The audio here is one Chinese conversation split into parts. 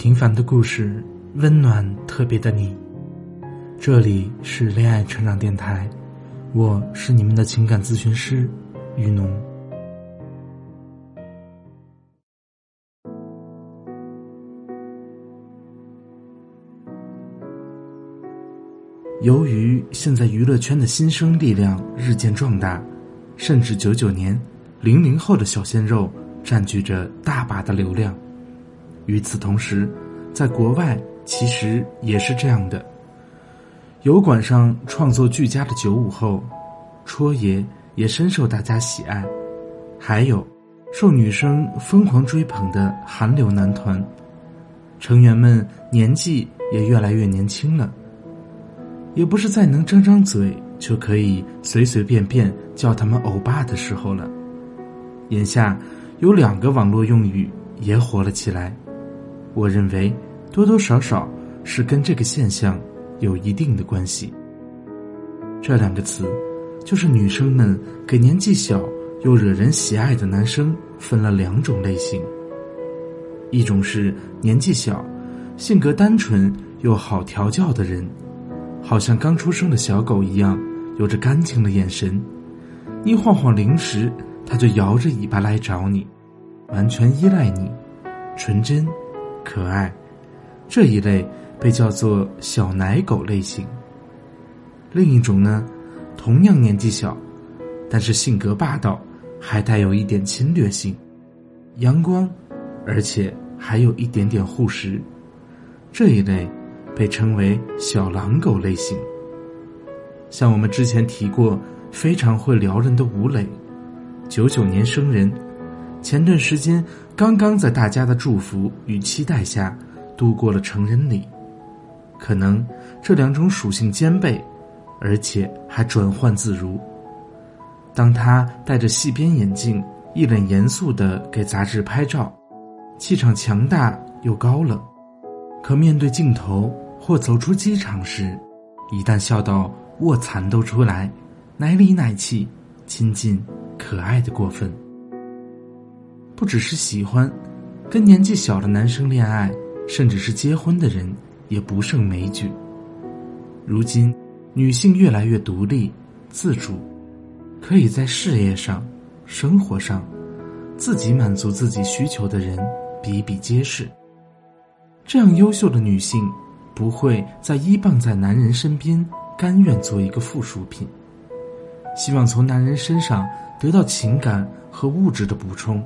平凡的故事，温暖特别的你。这里是恋爱成长电台，我是你们的情感咨询师雨农。由于现在娱乐圈的新生力量日渐壮大，甚至九九年、零零后的小鲜肉占据着大把的流量。与此同时，在国外其实也是这样的。油管上创作俱佳的九五后，戳爷也深受大家喜爱。还有，受女生疯狂追捧的韩流男团，成员们年纪也越来越年轻了。也不是再能张张嘴就可以随随便便叫他们欧巴的时候了。眼下，有两个网络用语也火了起来。我认为，多多少少是跟这个现象有一定的关系。这两个词，就是女生们给年纪小又惹人喜爱的男生分了两种类型。一种是年纪小、性格单纯又好调教的人，好像刚出生的小狗一样，有着干净的眼神，一晃晃零食，它就摇着尾巴来找你，完全依赖你，纯真。可爱，这一类被叫做小奶狗类型。另一种呢，同样年纪小，但是性格霸道，还带有一点侵略性，阳光，而且还有一点点护食。这一类被称为小狼狗类型。像我们之前提过，非常会撩人的吴磊，九九年生人。前段时间，刚刚在大家的祝福与期待下，度过了成人礼。可能这两种属性兼备，而且还转换自如。当他戴着细边眼镜，一脸严肃的给杂志拍照，气场强大又高冷。可面对镜头或走出机场时，一旦笑到卧蚕都出来，奶里奶气，亲近可爱的过分。不只是喜欢，跟年纪小的男生恋爱，甚至是结婚的人也不胜枚举。如今，女性越来越独立、自主，可以在事业上、生活上自己满足自己需求的人比比皆是。这样优秀的女性，不会再依傍在男人身边，甘愿做一个附属品，希望从男人身上得到情感和物质的补充。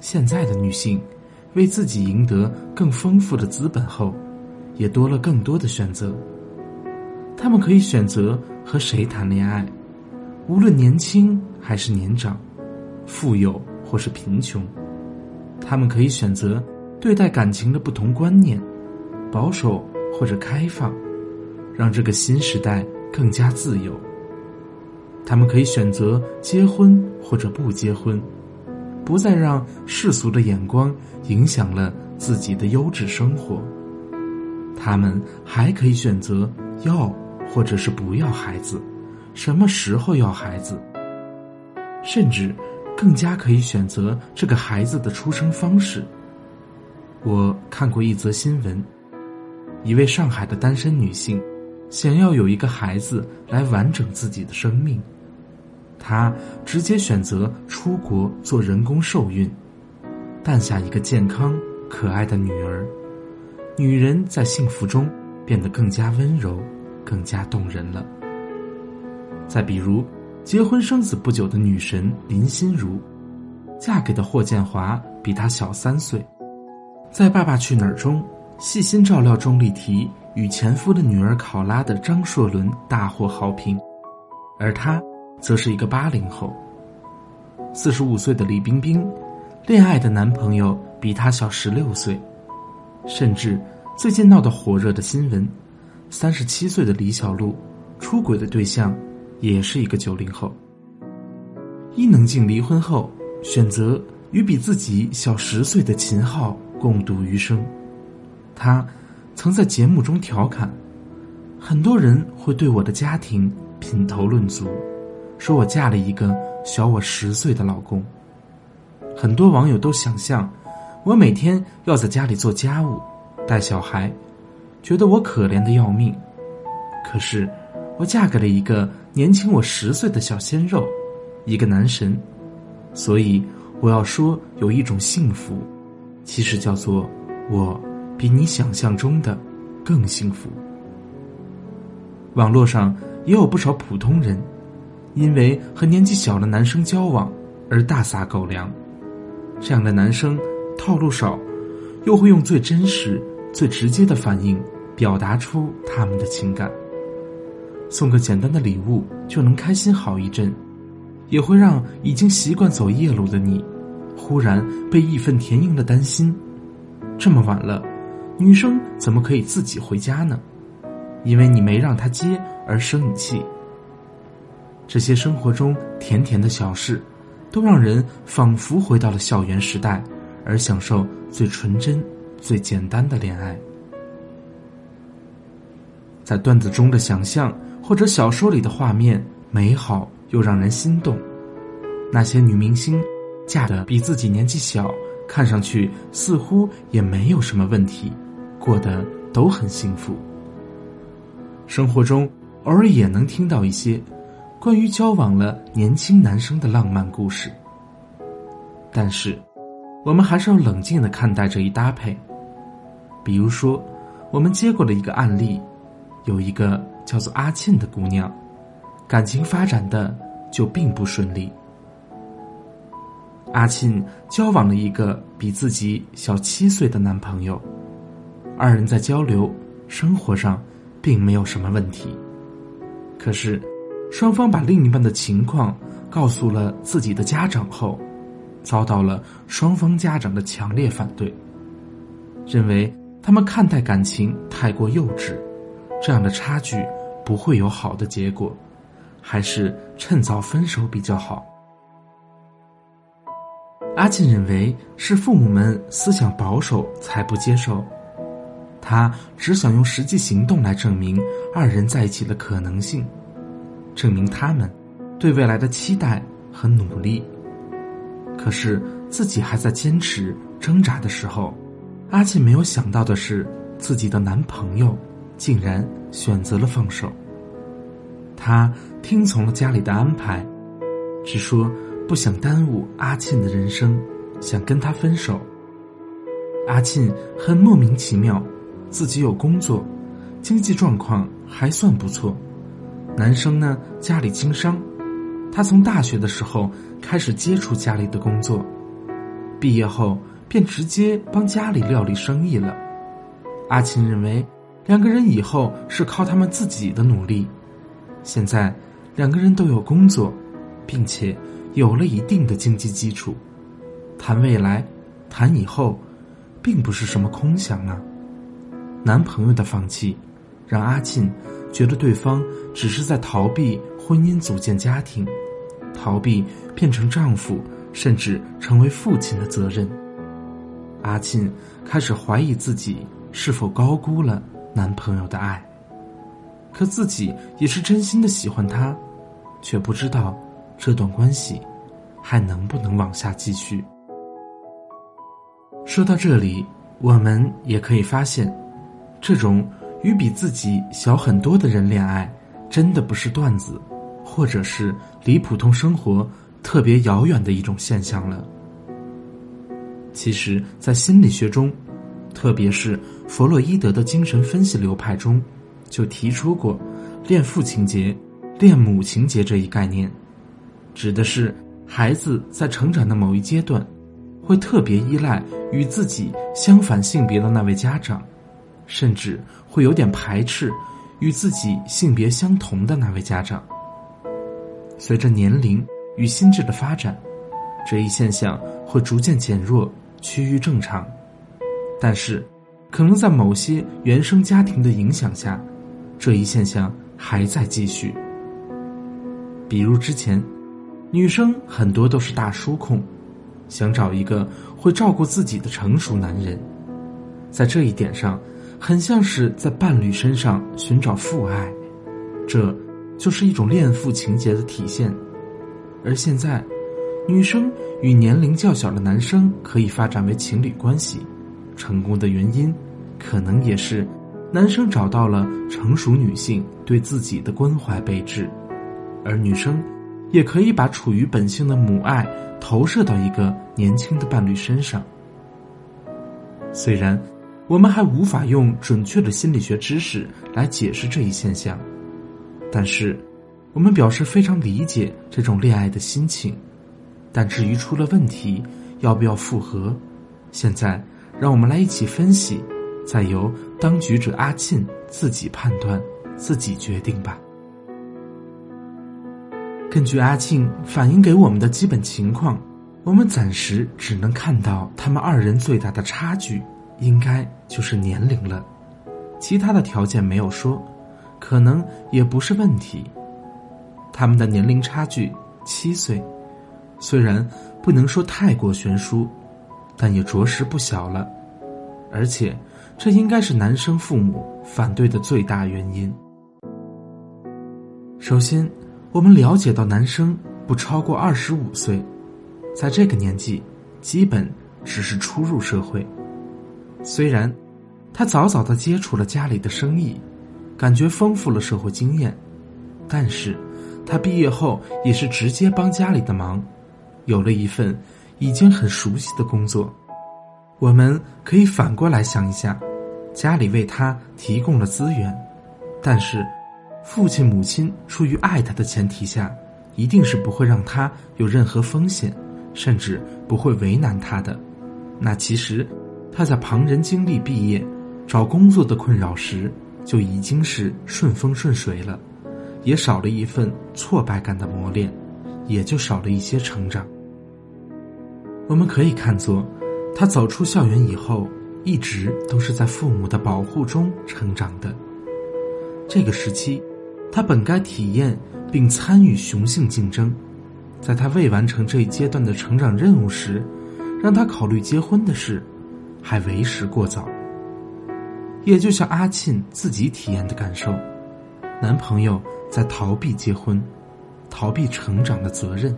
现在的女性，为自己赢得更丰富的资本后，也多了更多的选择。她们可以选择和谁谈恋爱，无论年轻还是年长，富有或是贫穷。她们可以选择对待感情的不同观念，保守或者开放，让这个新时代更加自由。她们可以选择结婚或者不结婚。不再让世俗的眼光影响了自己的优质生活。他们还可以选择要或者是不要孩子，什么时候要孩子，甚至更加可以选择这个孩子的出生方式。我看过一则新闻，一位上海的单身女性想要有一个孩子来完整自己的生命。她直接选择出国做人工受孕，诞下一个健康可爱的女儿。女人在幸福中变得更加温柔，更加动人了。再比如，结婚生子不久的女神林心如，嫁给的霍建华比她小三岁，在《爸爸去哪儿》中细心照料钟丽缇与前夫的女儿考拉的张硕伦大获好评，而她。则是一个八零后，四十五岁的李冰冰，恋爱的男朋友比她小十六岁，甚至最近闹得火热的新闻，三十七岁的李小璐出轨的对象也是一个九零后。伊能静离婚后选择与比自己小十岁的秦昊共度余生，她曾在节目中调侃：“很多人会对我的家庭品头论足。”说我嫁了一个小我十岁的老公，很多网友都想象，我每天要在家里做家务，带小孩，觉得我可怜的要命。可是，我嫁给了一个年轻我十岁的小鲜肉，一个男神，所以我要说有一种幸福，其实叫做我比你想象中的更幸福。网络上也有不少普通人，因为和年纪小的男生交往而大撒狗粮，这样的男生套路少，又会用最真实、最直接的反应表达出他们的情感。送个简单的礼物就能开心好一阵，也会让已经习惯走夜路的你，忽然被义愤填膺的担心：这么晚了，女生怎么可以自己回家呢？因为你没让她接而生你气。这些生活中甜甜的小事，都让人仿佛回到了校园时代，而享受最纯真、最简单的恋爱。在段子中的想象。或者小说里的画面美好又让人心动，那些女明星嫁的比自己年纪小，看上去似乎也没有什么问题，过得都很幸福。生活中偶尔也能听到一些关于交往了年轻男生的浪漫故事，但是我们还是要冷静的看待这一搭配。比如说，我们接过了一个案例，有一个。叫做阿庆的姑娘，感情发展的就并不顺利。阿庆交往了一个比自己小七岁的男朋友，二人在交流生活上并没有什么问题。可是，双方把另一半的情况告诉了自己的家长后，遭到了双方家长的强烈反对，认为他们看待感情太过幼稚。这样的差距不会有好的结果，还是趁早分手比较好。阿庆认为是父母们思想保守才不接受，他只想用实际行动来证明二人在一起的可能性，证明他们对未来的期待和努力。可是自己还在坚持挣扎的时候，阿庆没有想到的是自己的男朋友。竟然选择了放手。他听从了家里的安排，只说不想耽误阿庆的人生，想跟他分手。阿庆很莫名其妙，自己有工作，经济状况还算不错。男生呢，家里经商，他从大学的时候开始接触家里的工作，毕业后便直接帮家里料理生意了。阿庆认为。两个人以后是靠他们自己的努力，现在两个人都有工作，并且有了一定的经济基础，谈未来，谈以后，并不是什么空想啊。男朋友的放弃，让阿庆觉得对方只是在逃避婚姻、组建家庭，逃避变成丈夫甚至成为父亲的责任。阿庆开始怀疑自己是否高估了。男朋友的爱，可自己也是真心的喜欢他，却不知道这段关系还能不能往下继续。说到这里，我们也可以发现，这种与比自己小很多的人恋爱，真的不是段子，或者是离普通生活特别遥远的一种现象了。其实，在心理学中。特别是弗洛伊德的精神分析流派中，就提出过“恋父情节”“恋母情节”这一概念，指的是孩子在成长的某一阶段，会特别依赖与自己相反性别的那位家长，甚至会有点排斥与自己性别相同的那位家长。随着年龄与心智的发展，这一现象会逐渐减弱，趋于正常。但是，可能在某些原生家庭的影响下，这一现象还在继续。比如之前，女生很多都是大叔控，想找一个会照顾自己的成熟男人，在这一点上，很像是在伴侣身上寻找父爱，这就是一种恋父情节的体现。而现在，女生与年龄较小的男生可以发展为情侣关系。成功的原因，可能也是男生找到了成熟女性对自己的关怀备至，而女生也可以把处于本性的母爱投射到一个年轻的伴侣身上。虽然我们还无法用准确的心理学知识来解释这一现象，但是我们表示非常理解这种恋爱的心情。但至于出了问题，要不要复合？现在让我们来一起分析，再由当局者阿沁自己判断、自己决定吧。根据阿庆反映给我们的基本情况，我们暂时只能看到他们二人最大的差距，应该就是年龄了。其他的条件没有说，可能也不是问题。他们的年龄差距七岁。虽然不能说太过悬殊，但也着实不小了，而且这应该是男生父母反对的最大原因。首先，我们了解到男生不超过二十五岁，在这个年纪，基本只是初入社会。虽然他早早的接触了家里的生意，感觉丰富了社会经验，但是他毕业后也是直接帮家里的忙。有了一份已经很熟悉的工作，我们可以反过来想一下：家里为他提供了资源，但是父亲母亲出于爱他的前提下，一定是不会让他有任何风险，甚至不会为难他的。那其实他在旁人经历毕业、找工作的困扰时，就已经是顺风顺水了，也少了一份挫败感的磨练，也就少了一些成长。我们可以看作，他走出校园以后，一直都是在父母的保护中成长的。这个时期，他本该体验并参与雄性竞争，在他未完成这一阶段的成长任务时，让他考虑结婚的事，还为时过早。也就像阿沁自己体验的感受，男朋友在逃避结婚，逃避成长的责任，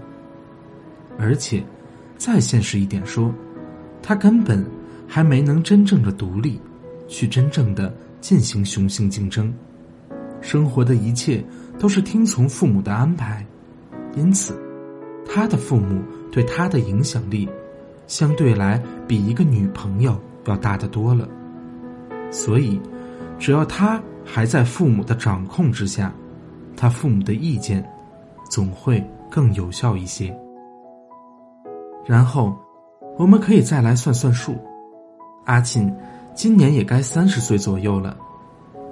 而且。再现实一点说，他根本还没能真正的独立，去真正的进行雄性竞争，生活的一切都是听从父母的安排，因此，他的父母对他的影响力，相对来比一个女朋友要大得多了。所以，只要他还在父母的掌控之下，他父母的意见，总会更有效一些。然后，我们可以再来算算数。阿沁今年也该三十岁左右了。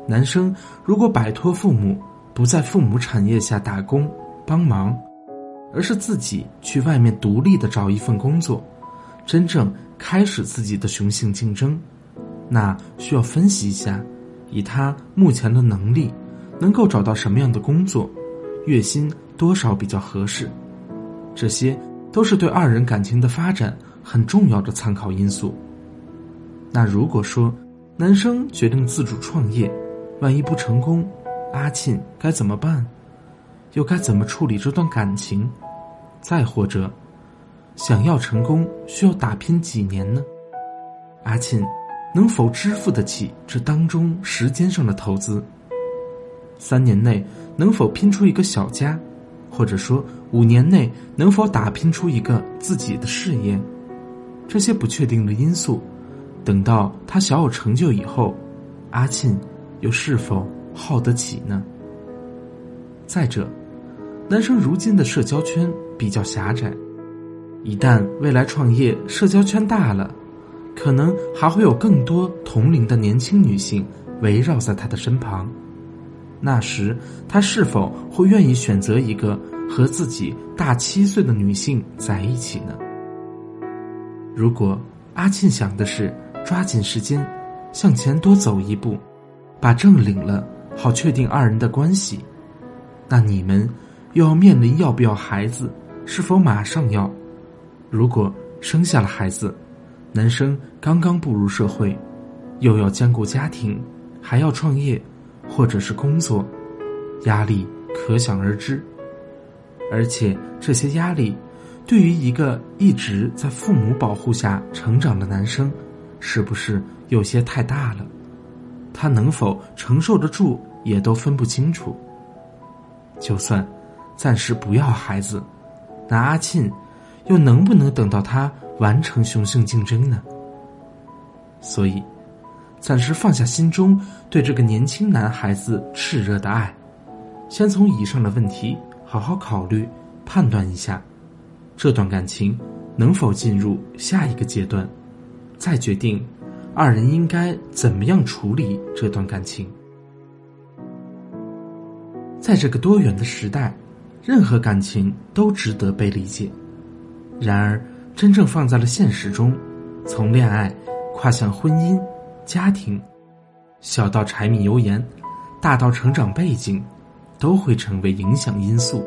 男生如果摆脱父母，不在父母产业下打工帮忙，而是自己去外面独立的找一份工作，真正开始自己的雄性竞争，那需要分析一下，以他目前的能力，能够找到什么样的工作，月薪多少比较合适，这些。都是对二人感情的发展很重要的参考因素。那如果说男生决定自主创业，万一不成功，阿沁该怎么办？又该怎么处理这段感情？再或者，想要成功需要打拼几年呢？阿沁能否支付得起这当中时间上的投资？三年内能否拼出一个小家？或者说，五年内能否打拼出一个自己的事业？这些不确定的因素，等到他小有成就以后，阿沁又是否耗得起呢？再者，男生如今的社交圈比较狭窄，一旦未来创业，社交圈大了，可能还会有更多同龄的年轻女性围绕在他的身旁。那时，他是否会愿意选择一个和自己大七岁的女性在一起呢？如果阿沁想的是抓紧时间向前多走一步，把证领了，好确定二人的关系，那你们又要面临要不要孩子，是否马上要？如果生下了孩子，男生刚刚步入社会，又要兼顾家庭，还要创业。或者是工作，压力可想而知，而且这些压力，对于一个一直在父母保护下成长的男生，是不是有些太大了？他能否承受得住，也都分不清楚。就算暂时不要孩子，那阿庆又能不能等到他完成雄性竞争呢？所以，暂时放下心中对这个年轻男孩子炽热的爱，先从以上的问题好好考虑、判断一下，这段感情能否进入下一个阶段，再决定二人应该怎么样处理这段感情。在这个多元的时代，任何感情都值得被理解。然而，真正放在了现实中，从恋爱跨向婚姻、家庭，小到柴米油盐，大到成长背景，都会成为影响因素。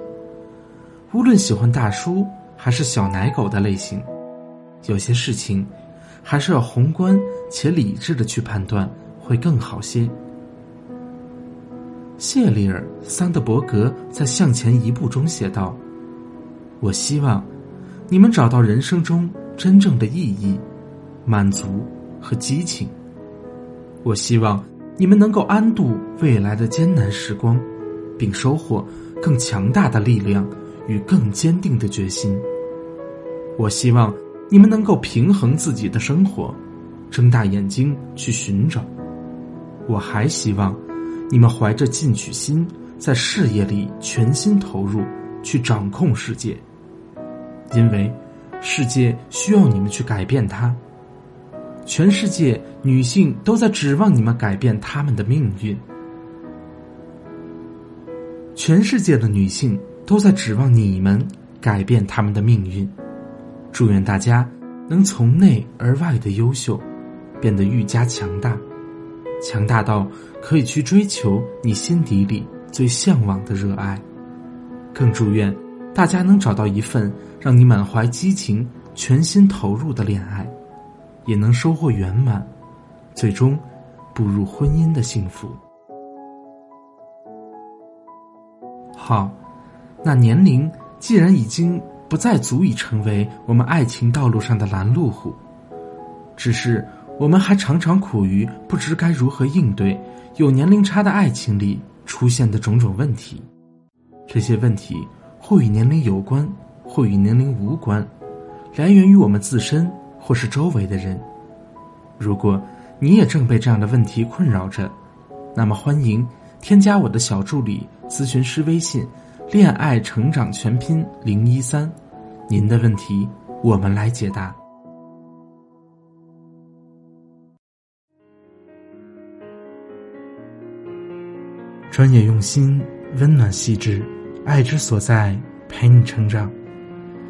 无论喜欢大叔还是小奶狗的类型，有些事情还是要宏观且理智的去判断，会更好些。谢里尔·桑德伯格在《向前一步》中写道：“我希望你们找到人生中真正的意义、满足和激情。我希望你们能够安度未来的艰难时光，并收获更强大的力量与更坚定的决心。我希望你们能够平衡自己的生活，睁大眼睛去寻找。我还希望。”你们怀着进取心，在事业里全心投入，去掌控世界。因为，世界需要你们去改变它。全世界女性都在指望你们改变他们的命运。全世界的女性都在指望你们改变他们的命运。祝愿大家能从内而外的优秀，变得愈加强大。强大到可以去追求你心底里最向往的热爱，更祝愿大家能找到一份让你满怀激情、全心投入的恋爱，也能收获圆满，最终步入婚姻的幸福。好，那年龄既然已经不再足以成为我们爱情道路上的拦路虎，只是。我们还常常苦于不知该如何应对有年龄差的爱情里出现的种种问题，这些问题或与年龄有关，或与年龄无关，来源于我们自身或是周围的人。如果你也正被这样的问题困扰着，那么欢迎添加我的小助理咨询师微信“恋爱成长全拼零一三”，您的问题我们来解答。专业用心，温暖细致，爱之所在，陪你成长。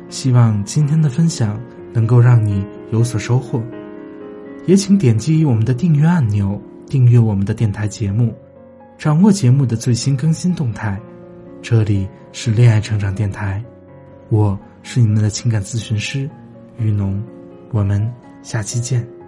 希望今天的分享能够让你有所收获，也请点击我们的订阅按钮，订阅我们的电台节目，掌握节目的最新更新动态。这里是恋爱成长电台，我是你们的情感咨询师雨农，我们下期见。